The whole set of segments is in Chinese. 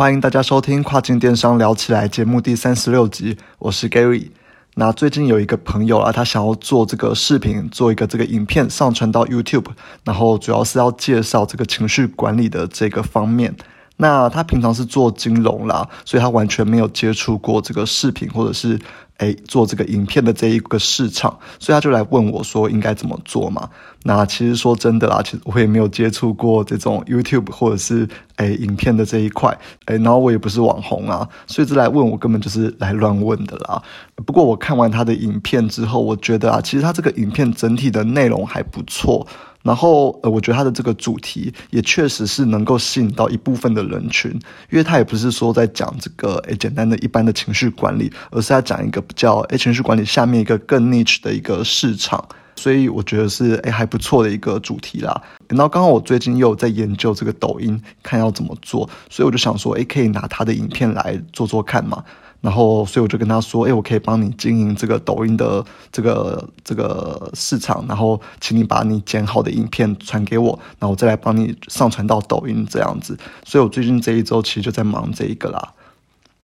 欢迎大家收听《跨境电商聊起来》节目第三十六集，我是 Gary。那最近有一个朋友啊，他想要做这个视频，做一个这个影片上传到 YouTube，然后主要是要介绍这个情绪管理的这个方面。那他平常是做金融啦，所以他完全没有接触过这个视频或者是。哎，做这个影片的这一个市场，所以他就来问我说应该怎么做嘛？那其实说真的啦，其实我也没有接触过这种 YouTube 或者是哎影片的这一块，哎，然后我也不是网红啊，所以这来问我根本就是来乱问的啦。不过我看完他的影片之后，我觉得啊，其实他这个影片整体的内容还不错。然后，呃，我觉得他的这个主题也确实是能够吸引到一部分的人群，因为他也不是说在讲这个诶简单的一般的情绪管理，而是在讲一个比较诶情绪管理下面一个更 niche 的一个市场，所以我觉得是诶还不错的一个主题啦。然后刚好我最近又在研究这个抖音，看要怎么做，所以我就想说，诶可以拿他的影片来做做看嘛。然后，所以我就跟他说：“哎，我可以帮你经营这个抖音的这个这个市场，然后请你把你剪好的影片传给我，然后我再来帮你上传到抖音这样子。”所以，我最近这一周其实就在忙这一个啦。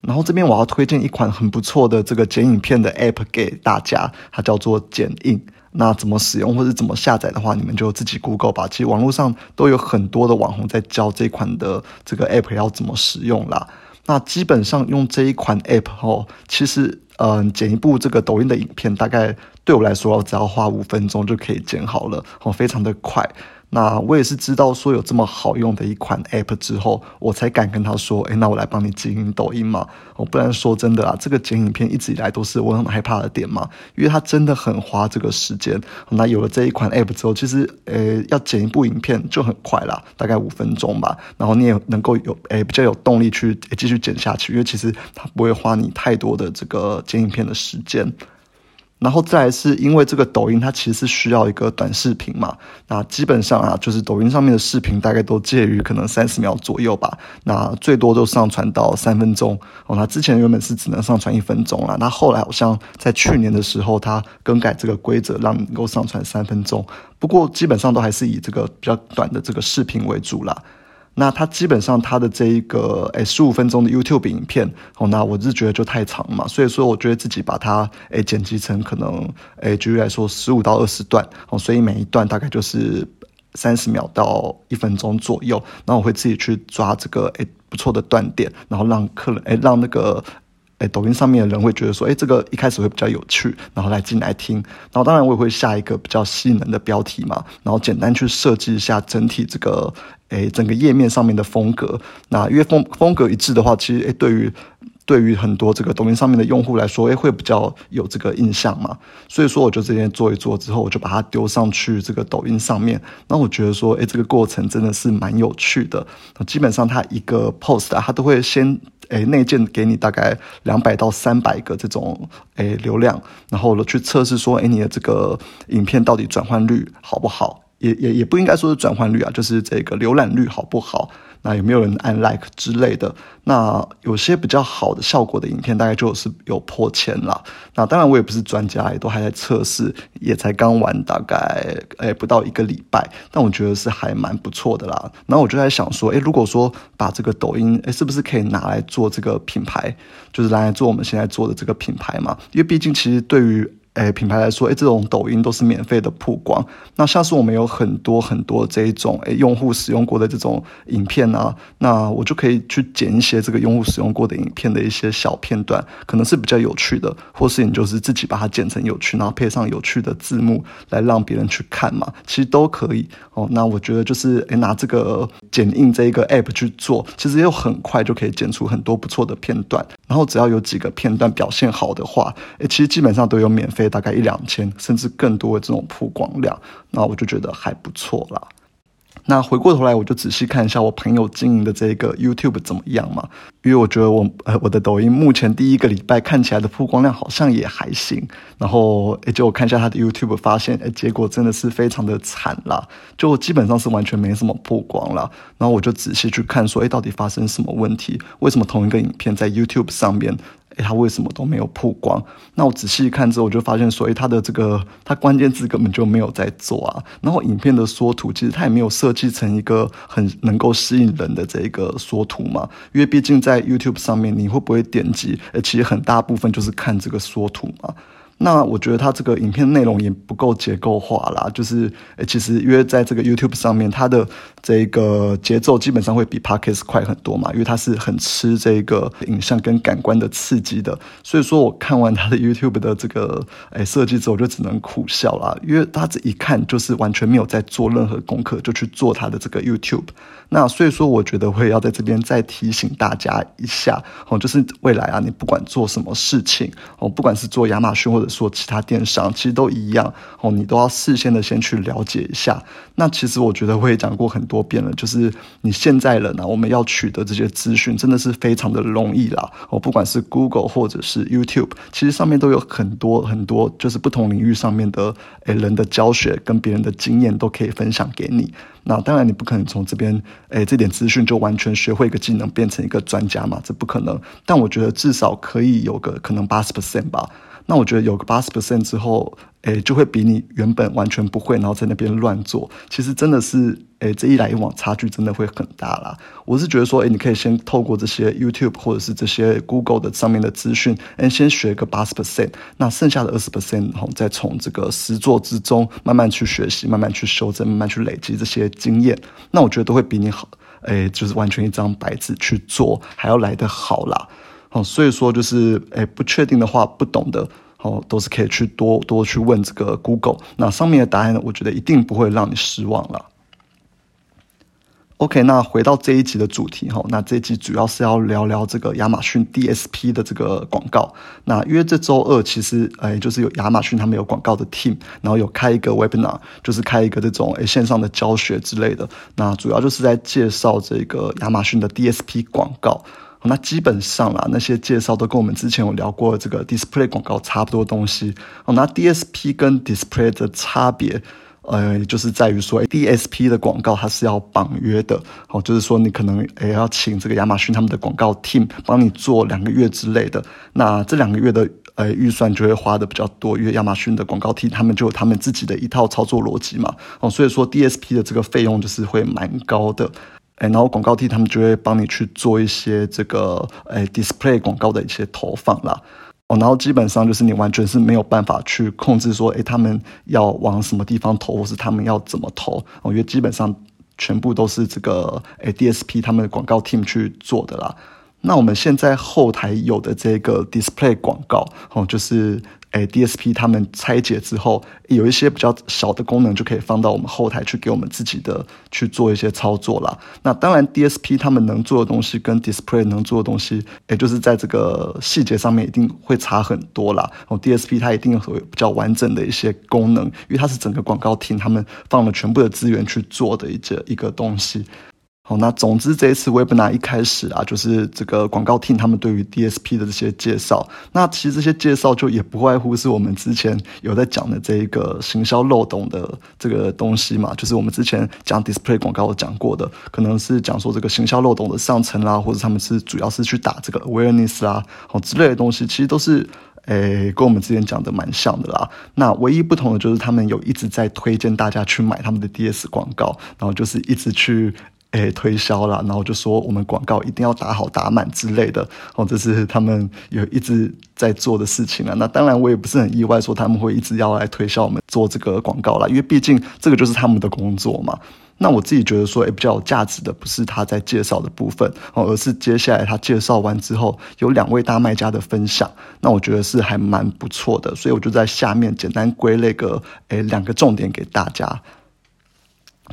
然后这边我要推荐一款很不错的这个剪影片的 App 给大家，它叫做剪映。那怎么使用或者怎么下载的话，你们就自己 Google 吧。其实网络上都有很多的网红在教这款的这个 App 要怎么使用啦。那基本上用这一款 app 哦，其实嗯，剪一部这个抖音的影片，大概对我来说只要花五分钟就可以剪好了，哦，非常的快。那我也是知道说有这么好用的一款 App 之后，我才敢跟他说，哎，那我来帮你经营抖音嘛。哦，不然说真的啊，这个剪影片一直以来都是我很害怕的点嘛，因为它真的很花这个时间。那有了这一款 App 之后，其实呃，要剪一部影片就很快啦，大概五分钟吧。然后你也能够有诶比较有动力去继续剪下去，因为其实它不会花你太多的这个剪影片的时间。然后再来是因为这个抖音它其实是需要一个短视频嘛，那基本上啊，就是抖音上面的视频大概都介于可能三十秒左右吧，那最多都上传到三分钟哦。那之前原本是只能上传一分钟啦，那后来好像在去年的时候，它更改这个规则，让能够上传三分钟。不过基本上都还是以这个比较短的这个视频为主啦。那它基本上它的这一个诶十五分钟的 YouTube 影片哦，那我是觉得就太长嘛，所以说我觉得自己把它诶剪辑成可能诶举例来说十五到二十段哦，所以每一段大概就是三十秒到一分钟左右，那我会自己去抓这个诶不错的断点，然后让客人诶让那个。哎，抖音上面的人会觉得说，哎，这个一开始会比较有趣，然后来进来听。然后当然我也会下一个比较吸引人的标题嘛，然后简单去设计一下整体这个，哎，整个页面上面的风格。那因为风风格一致的话，其实哎，对于对于很多这个抖音上面的用户来说，哎，会比较有这个印象嘛。所以说，我就这边做一做之后，我就把它丢上去这个抖音上面。那我觉得说，哎，这个过程真的是蛮有趣的。基本上它一个 post 啊，它都会先。诶，内建给你大概两百到三百个这种诶流量，然后去测试说，诶，你的这个影片到底转换率好不好？也也也不应该说是转换率啊，就是这个浏览率好不好？那有没有人按 like 之类的？那有些比较好的效果的影片，大概就是有破千了。那当然我也不是专家，也都还在测试，也才刚玩大概诶不到一个礼拜，但我觉得是还蛮不错的啦。然后我就在想说，诶，如果说把这个抖音，诶，是不是可以拿来做这个品牌，就是拿来做我们现在做的这个品牌嘛？因为毕竟其实对于诶，品牌来说，诶，这种抖音都是免费的曝光。那像是我们有很多很多这一种诶，用户使用过的这种影片啊，那我就可以去剪一些这个用户使用过的影片的一些小片段，可能是比较有趣的，或是你就是自己把它剪成有趣，然后配上有趣的字幕来让别人去看嘛，其实都可以哦。那我觉得就是诶，拿这个剪映这一个 app 去做，其实又很快就可以剪出很多不错的片段。然后只要有几个片段表现好的话，诶，其实基本上都有免费大概一两千甚至更多的这种曝光量，那我就觉得还不错啦。那回过头来，我就仔细看一下我朋友经营的这个 YouTube 怎么样嘛？因为我觉得我呃我的抖音目前第一个礼拜看起来的曝光量好像也还行。然后诶，就我看一下他的 YouTube，发现诶，结果真的是非常的惨啦，就基本上是完全没什么曝光了。然后我就仔细去看说，诶，到底发生什么问题？为什么同一个影片在 YouTube 上面？诶，他为什么都没有曝光？那我仔细一看之后，我就发现所以，他的这个他关键字根本就没有在做啊。然后影片的缩图其实他也没有设计成一个很能够吸引人的这一个缩图嘛，因为毕竟在 YouTube 上面，你会不会点击？诶，其实很大部分就是看这个缩图嘛。那我觉得它这个影片内容也不够结构化啦，就是诶，其实因为在这个 YouTube 上面，它的这个节奏基本上会比 Podcast 快很多嘛，因为它是很吃这个影像跟感官的刺激的。所以说我看完他的 YouTube 的这个诶设计之后，就只能苦笑啦，因为他这一看就是完全没有在做任何功课，就去做他的这个 YouTube。那所以说，我觉得会要在这边再提醒大家一下哦，就是未来啊，你不管做什么事情哦，不管是做亚马逊或者说其他电商，其实都一样哦，你都要事先的先去了解一下。那其实我觉得我也讲过很多遍了，就是你现在人呢，我们要取得这些资讯真的是非常的容易啦哦，不管是 Google 或者是 YouTube，其实上面都有很多很多就是不同领域上面的诶人的教学跟别人的经验都可以分享给你。那当然，你不可能从这边，诶，这点资讯就完全学会一个技能，变成一个专家嘛？这不可能。但我觉得至少可以有个可能八十 percent 吧。那我觉得有个八十 percent 之后，诶，就会比你原本完全不会，然后在那边乱做，其实真的是，诶，这一来一往差距真的会很大啦。我是觉得说，诶，你可以先透过这些 YouTube 或者是这些 Google 的上面的资讯，诶，先学个八十 percent，那剩下的二十 percent，然后再从这个实作之中慢慢去学习，慢慢去修正，慢慢去累积这些经验，那我觉得都会比你好，诶，就是完全一张白纸去做还要来得好啦。哦，所以说就是，诶，不确定的话，不懂的，哦，都是可以去多多去问这个 Google，那上面的答案呢，我觉得一定不会让你失望了。OK，那回到这一集的主题哈，那这一集主要是要聊聊这个亚马逊 DSP 的这个广告。那因为这周二其实，诶，就是有亚马逊他们有广告的 team，然后有开一个 webinar，就是开一个这种诶线上的教学之类的。那主要就是在介绍这个亚马逊的 DSP 广告。那基本上啊，那些介绍都跟我们之前有聊过这个 display 广告差不多东西。哦，那 DSP 跟 display 的差别，呃，就是在于说，DSP 的广告它是要绑约的。哦，就是说你可能也要请这个亚马逊他们的广告 team 帮你做两个月之类的。那这两个月的呃预算就会花的比较多，因为亚马逊的广告 team 他们就有他们自己的一套操作逻辑嘛。哦，所以说 DSP 的这个费用就是会蛮高的。哎，然后广告 T 他们就会帮你去做一些这个哎 display 广告的一些投放啦。哦，然后基本上就是你完全是没有办法去控制说，哎，他们要往什么地方投，或是他们要怎么投。我觉得基本上全部都是这个哎 DSP 他们的广告 team 去做的啦。那我们现在后台有的这个 display 广告，哦，就是。诶 DSP 他们拆解之后，有一些比较小的功能就可以放到我们后台去给我们自己的去做一些操作啦。那当然，DSP 他们能做的东西跟 Display 能做的东西，也就是在这个细节上面一定会差很多啦。哦，DSP 它一定会比较完整的一些功能，因为它是整个广告厅他们放了全部的资源去做的一个一个东西。好，那总之这一次 Webinar 一开始啊，就是这个广告厅他们对于 DSP 的这些介绍。那其实这些介绍就也不外乎是我们之前有在讲的这一个行销漏洞的这个东西嘛，就是我们之前讲 Display 广告讲过的，可能是讲说这个行销漏洞的上层啦，或者他们是主要是去打这个 Awareness 啦，好之类的东西，其实都是诶跟我们之前讲的蛮像的啦。那唯一不同的就是他们有一直在推荐大家去买他们的 DS 广告，然后就是一直去。诶，推销啦，然后就说我们广告一定要打好打满之类的，哦，这是他们有一直在做的事情啊。那当然，我也不是很意外，说他们会一直要来推销我们做这个广告啦，因为毕竟这个就是他们的工作嘛。那我自己觉得说，诶，比较有价值的不是他在介绍的部分哦，而是接下来他介绍完之后，有两位大卖家的分享，那我觉得是还蛮不错的，所以我就在下面简单归类个诶两个重点给大家。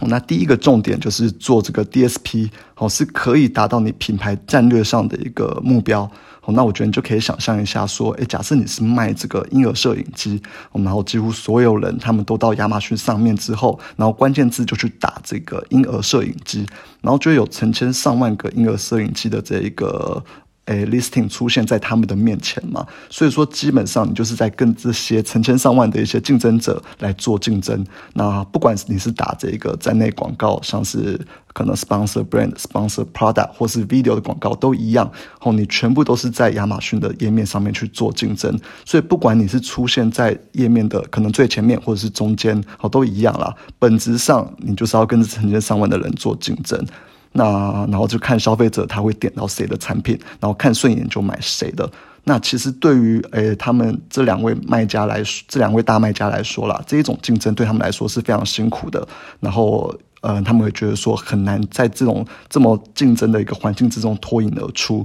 那第一个重点就是做这个 DSP，哦，是可以达到你品牌战略上的一个目标。哦，那我觉得你就可以想象一下，说，诶，假设你是卖这个婴儿摄影机，然后几乎所有人他们都到亚马逊上面之后，然后关键字就去打这个婴儿摄影机，然后就有成千上万个婴儿摄影机的这一个。诶，listing 出现在他们的面前嘛，所以说基本上你就是在跟这些成千上万的一些竞争者来做竞争。那不管你是打这个站内广告，像是可能 sponsor brand、sponsor product 或是 video 的广告都一样，哦，你全部都是在亚马逊的页面上面去做竞争。所以不管你是出现在页面的可能最前面或者是中间，哦，都一样啦。本质上你就是要跟成千上万的人做竞争。那然后就看消费者他会点到谁的产品，然后看顺眼就买谁的。那其实对于诶他们这两位卖家来说，这两位大卖家来说啦，这一种竞争对他们来说是非常辛苦的。然后呃他们会觉得说很难在这种这么竞争的一个环境之中脱颖而出。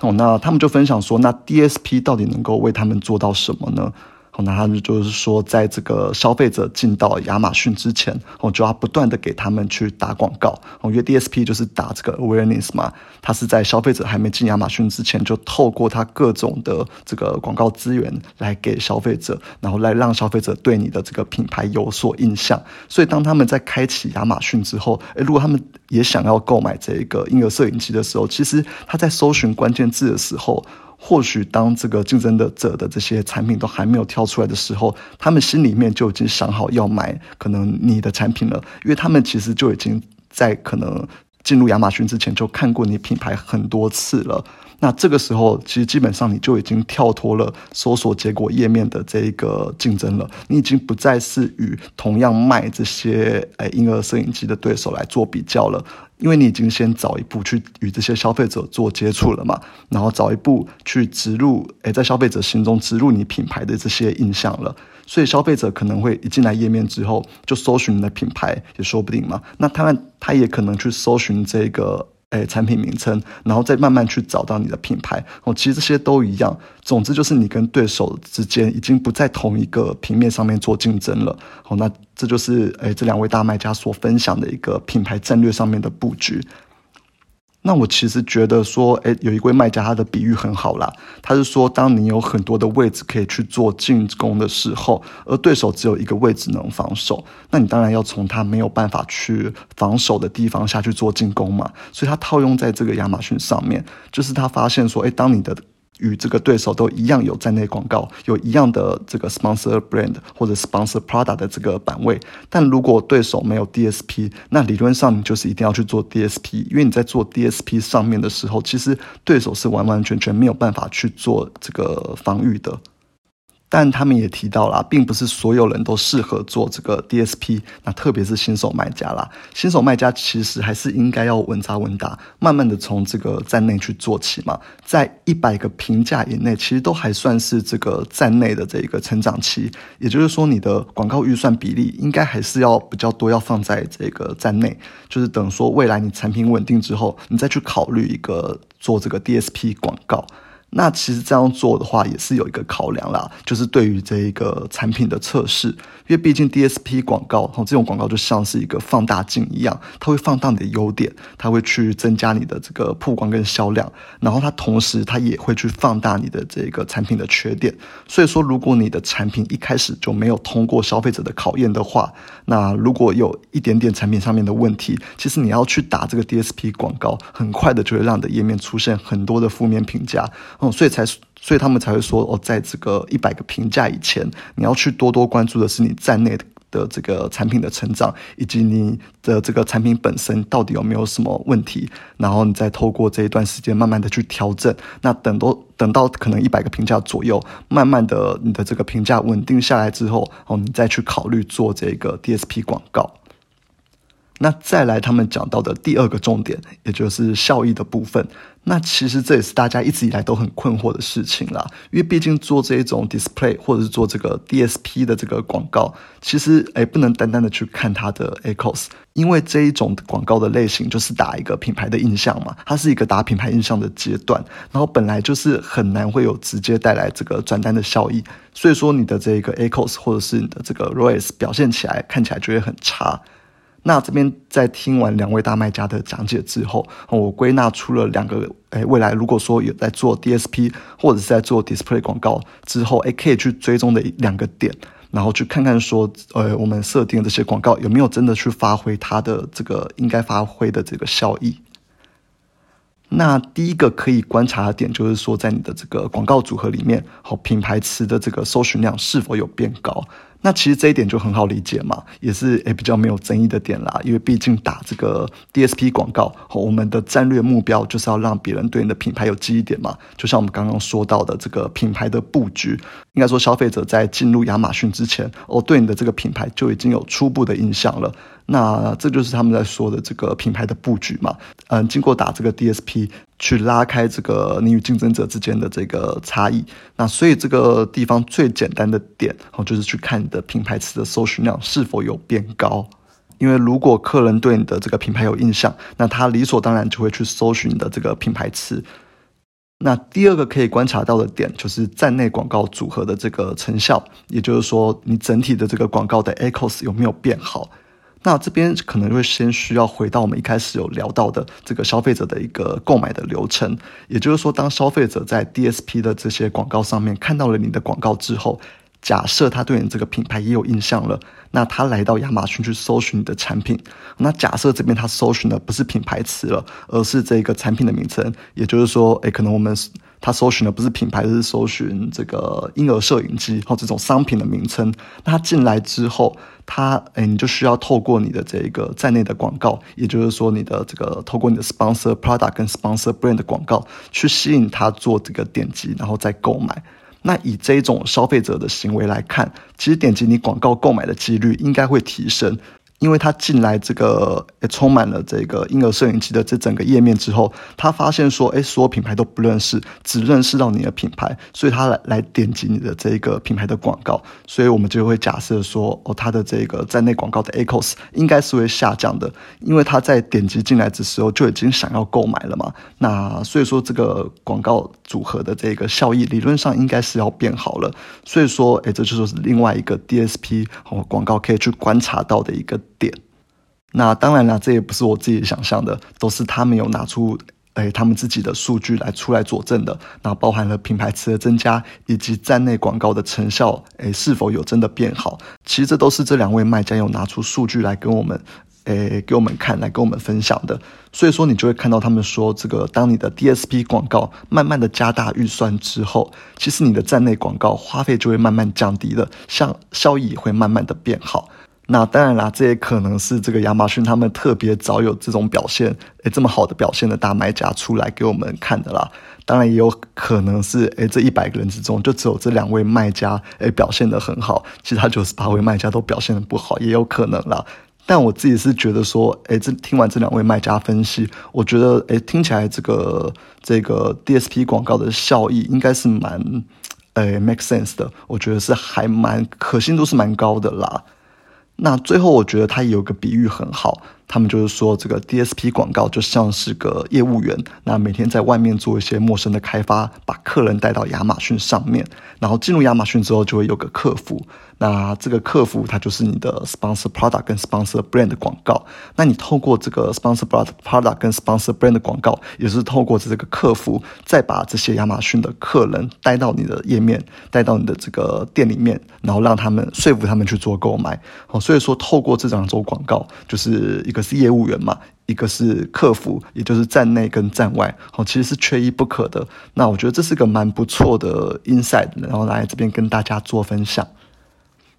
哦，那他们就分享说，那 DSP 到底能够为他们做到什么呢？好，那他们就是说，在这个消费者进到亚马逊之前，我就要不断的给他们去打广告。哦，因为 DSP 就是打这个 awareness 嘛，它是在消费者还没进亚马逊之前，就透过它各种的这个广告资源来给消费者，然后来让消费者对你的这个品牌有所印象。所以，当他们在开启亚马逊之后，诶，如果他们也想要购买这个婴儿摄影机的时候，其实他在搜寻关键字的时候。或许当这个竞争的者的这些产品都还没有跳出来的时候，他们心里面就已经想好要买可能你的产品了，因为他们其实就已经在可能进入亚马逊之前就看过你品牌很多次了。那这个时候，其实基本上你就已经跳脱了搜索结果页面的这一个竞争了，你已经不再是与同样卖这些诶婴儿摄影机的对手来做比较了。因为你已经先早一步去与这些消费者做接触了嘛，然后早一步去植入，诶，在消费者心中植入你品牌的这些印象了，所以消费者可能会一进来页面之后就搜寻你的品牌也说不定嘛，那他他也可能去搜寻这个。诶，产品名称，然后再慢慢去找到你的品牌哦。其实这些都一样，总之就是你跟对手之间已经不在同一个平面上面做竞争了。哦，那这就是诶这两位大卖家所分享的一个品牌战略上面的布局。那我其实觉得说，诶，有一位卖家他的比喻很好啦。他是说，当你有很多的位置可以去做进攻的时候，而对手只有一个位置能防守，那你当然要从他没有办法去防守的地方下去做进攻嘛。所以他套用在这个亚马逊上面，就是他发现说，诶，当你的与这个对手都一样有站内广告，有一样的这个 sponsor brand 或者 sponsor product 的这个版位，但如果对手没有 DSP，那理论上你就是一定要去做 DSP，因为你在做 DSP 上面的时候，其实对手是完完全全没有办法去做这个防御的。但他们也提到了，并不是所有人都适合做这个 DSP，那特别是新手卖家啦。新手卖家其实还是应该要稳扎稳打，慢慢的从这个站内去做起嘛。在一百个评价以内，其实都还算是这个站内的这一个成长期。也就是说，你的广告预算比例应该还是要比较多，要放在这个站内。就是等说未来你产品稳定之后，你再去考虑一个做这个 DSP 广告。那其实这样做的话，也是有一个考量啦，就是对于这一个产品的测试，因为毕竟 DSP 广告，哦，这种广告就像是一个放大镜一样，它会放大你的优点，它会去增加你的这个曝光跟销量，然后它同时它也会去放大你的这个产品的缺点。所以说，如果你的产品一开始就没有通过消费者的考验的话，那如果有一点点产品上面的问题，其实你要去打这个 DSP 广告，很快的就会让你的页面出现很多的负面评价。所以才，所以他们才会说哦，在这个一百个评价以前，你要去多多关注的是你站内的的这个产品的成长，以及你的这个产品本身到底有没有什么问题，然后你再透过这一段时间慢慢的去调整。那等到等到可能一百个评价左右，慢慢的你的这个评价稳定下来之后，哦，你再去考虑做这个 DSP 广告。那再来，他们讲到的第二个重点，也就是效益的部分。那其实这也是大家一直以来都很困惑的事情啦。因为毕竟做这一种 display 或者是做这个 DSP 的这个广告，其实诶不能单单的去看它的 echoes，因为这一种广告的类型就是打一个品牌的印象嘛，它是一个打品牌印象的阶段，然后本来就是很难会有直接带来这个转单的效益，所以说你的这个 echoes 或者是你的这个 ROAS 表现起来看起来就会很差。那这边在听完两位大卖家的讲解之后，我归纳出了两个，诶，未来如果说有在做 DSP 或者是在做 Display 广告之后，诶，可以去追踪的两个点，然后去看看说，呃，我们设定的这些广告有没有真的去发挥它的这个应该发挥的这个效益。那第一个可以观察的点就是说，在你的这个广告组合里面，好品牌词的这个搜寻量是否有变高？那其实这一点就很好理解嘛，也是诶比较没有争议的点啦。因为毕竟打这个 DSP 广告，我们的战略目标就是要让别人对你的品牌有记忆点嘛。就像我们刚刚说到的这个品牌的布局，应该说消费者在进入亚马逊之前，哦，对你的这个品牌就已经有初步的印象了。那这就是他们在说的这个品牌的布局嘛。嗯，经过打这个 DSP 去拉开这个你与竞争者之间的这个差异。那所以这个地方最简单的点哦，就是去看你的品牌词的搜寻量是否有变高。因为如果客人对你的这个品牌有印象，那他理所当然就会去搜寻你的这个品牌词。那第二个可以观察到的点就是站内广告组合的这个成效，也就是说你整体的这个广告的 echoes 有没有变好。那这边可能会先需要回到我们一开始有聊到的这个消费者的一个购买的流程，也就是说，当消费者在 DSP 的这些广告上面看到了你的广告之后，假设他对你这个品牌也有印象了，那他来到亚马逊去搜寻你的产品，那假设这边他搜寻的不是品牌词了，而是这个产品的名称，也就是说，诶，可能我们。他搜寻的不是品牌，是搜寻这个婴儿摄影机或这种商品的名称。那他进来之后，他哎，你就需要透过你的这个在内的广告，也就是说你的这个透过你的 sponsor product 跟 sponsor brand 的广告，去吸引他做这个点击，然后再购买。那以这种消费者的行为来看，其实点击你广告购买的几率应该会提升。因为他进来这个充满了这个婴儿摄影机的这整个页面之后，他发现说，哎，所有品牌都不认识，只认识到你的品牌，所以他来来点击你的这个品牌的广告，所以我们就会假设说，哦，他的这个在内广告的 echoes 应该是会下降的，因为他在点击进来的时候就已经想要购买了嘛，那所以说这个广告组合的这个效益理论上应该是要变好了，所以说，哎，这就是另外一个 DSP 哦广告可以去观察到的一个。那当然了，这也不是我自己想象的，都是他们有拿出诶他们自己的数据来出来佐证的。那包含了品牌词的增加，以及站内广告的成效，诶是否有真的变好？其实这都是这两位卖家有拿出数据来跟我们，诶给我们看，来跟我们分享的。所以说，你就会看到他们说，这个当你的 DSP 广告慢慢的加大预算之后，其实你的站内广告花费就会慢慢降低了，像效益也会慢慢的变好。那当然啦，这也可能是这个亚马逊他们特别早有这种表现，诶，这么好的表现的大卖家出来给我们看的啦。当然也有可能是，诶，这一百个人之中就只有这两位卖家，诶，表现的很好，其他九十八位卖家都表现的不好，也有可能啦。但我自己是觉得说，诶，这听完这两位卖家分析，我觉得，诶，听起来这个这个 DSP 广告的效益应该是蛮，诶，make sense 的。我觉得是还蛮可信度是蛮高的啦。那最后，我觉得他有个比喻很好。他们就是说，这个 DSP 广告就像是个业务员，那每天在外面做一些陌生的开发，把客人带到亚马逊上面，然后进入亚马逊之后，就会有个客服。那这个客服他就是你的 sponsor product 跟 sponsor brand 的广告。那你透过这个 sponsor product 跟 sponsor brand 的广告，也是透过这个客服，再把这些亚马逊的客人带到你的页面，带到你的这个店里面，然后让他们说服他们去做购买。好，所以说透过这两种广告，就是一一个。是业务员嘛，一个是客服，也就是站内跟站外，哦，其实是缺一不可的。那我觉得这是个蛮不错的 inside，然后来这边跟大家做分享。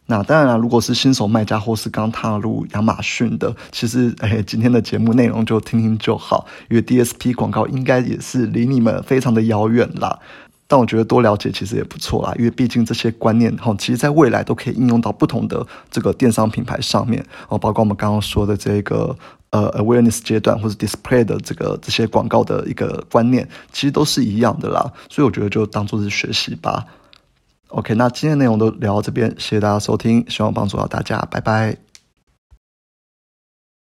那当然了，如果是新手卖家或是刚踏入亚马逊的，其实哎，今天的节目内容就听听就好，因为 DSP 广告应该也是离你们非常的遥远啦。但我觉得多了解其实也不错啦，因为毕竟这些观念哈，其实在未来都可以应用到不同的这个电商品牌上面哦，包括我们刚刚说的这个呃 awareness 阶段或者 display 的这个这些广告的一个观念，其实都是一样的啦。所以我觉得就当做是学习吧。OK，那今天内容都聊到这边，谢谢大家收听，希望帮助到大家，拜拜。